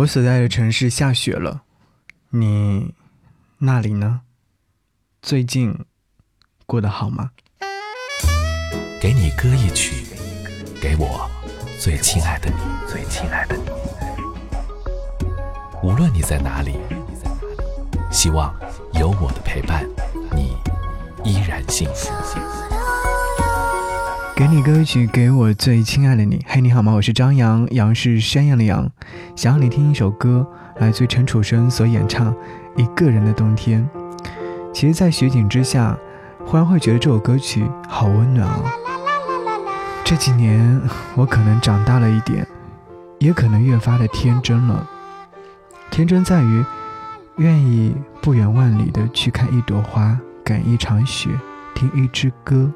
我所在的城市下雪了，你那里呢？最近过得好吗？给你歌一曲，给我最亲爱的你，最亲爱的你。无论你在哪里，希望有我的陪伴，你依然幸福。给你歌曲，给我最亲爱的你。嘿，你好吗？我是张扬，杨是山羊的羊。想要你听一首歌，来自陈楚生所演唱《一个人的冬天》。其实，在雪景之下，忽然会觉得这首歌曲好温暖哦。这几年，我可能长大了一点，也可能越发的天真了。天真在于，愿意不远万里的去看一朵花，赶一场雪，听一支歌。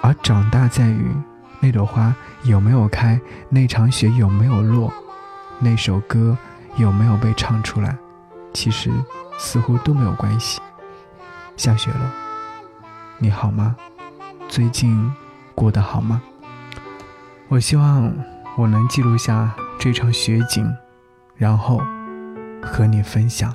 而长大在于，那朵花有没有开，那场雪有没有落，那首歌有没有被唱出来，其实似乎都没有关系。下雪了，你好吗？最近过得好吗？我希望我能记录下这场雪景，然后和你分享。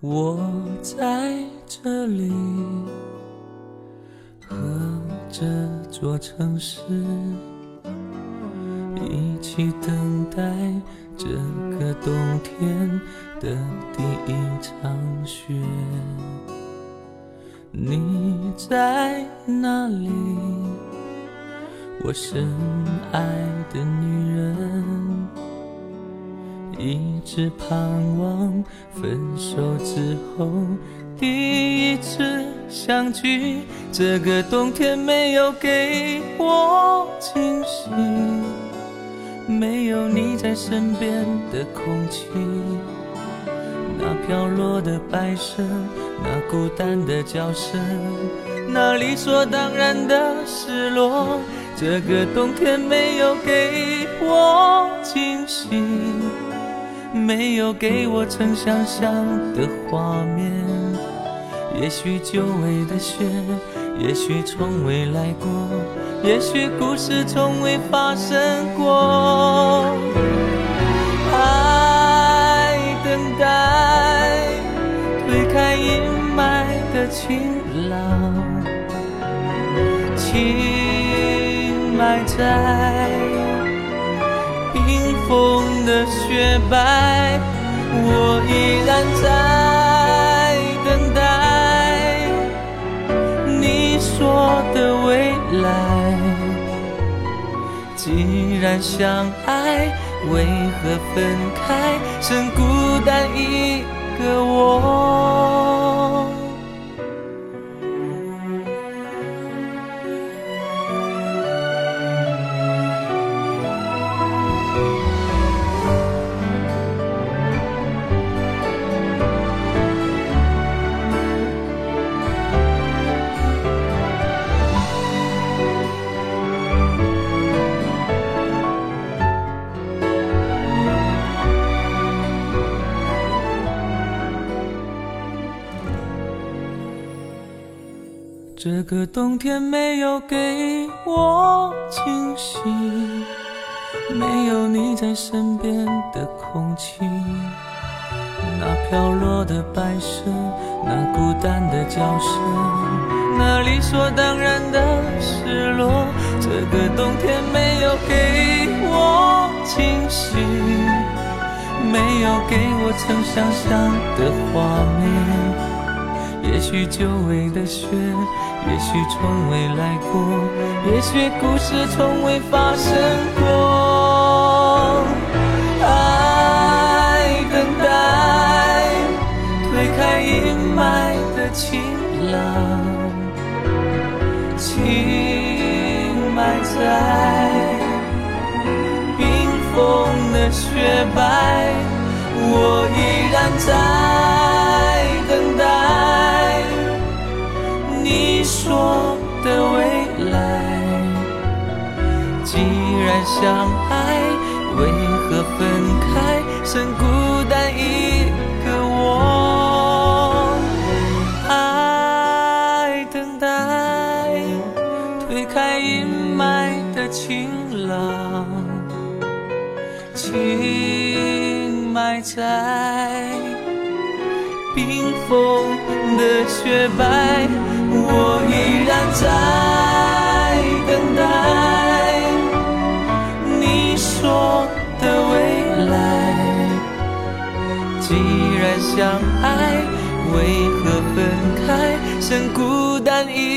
我在这里，和这座城市一起等待这个冬天的第一场雪。你在哪里？我深爱的女人。一直盼望分手之后第一次相聚。这个冬天没有给我惊喜，没有你在身边的空气，那飘落的白色，那孤单的叫声，那理所当然的失落。这个冬天没有给我惊喜。没有给我曾想象的画面，也许久违的雪，也许从未来过，也许故事从未发生过。爱等待，推开阴霾的晴朗，情埋在。风的雪白，我依然在等待你说的未来。既然相爱，为何分开，剩孤单一个我？这个冬天没有给我惊喜，没有你在身边的空气，那飘落的白色，那孤单的叫声，那理所当然的失落。这个冬天没有给我惊喜，没有给我曾想象的画面，也许久违的雪。也许从未来过，也许故事从未发生过。爱等待，推开阴霾的晴朗，情埋在冰封的雪白，相爱，为何分开？剩孤单一个我。爱等待，推开阴霾的晴朗，情埋在冰封的雪白，我依然在相爱，为何分开？剩孤单一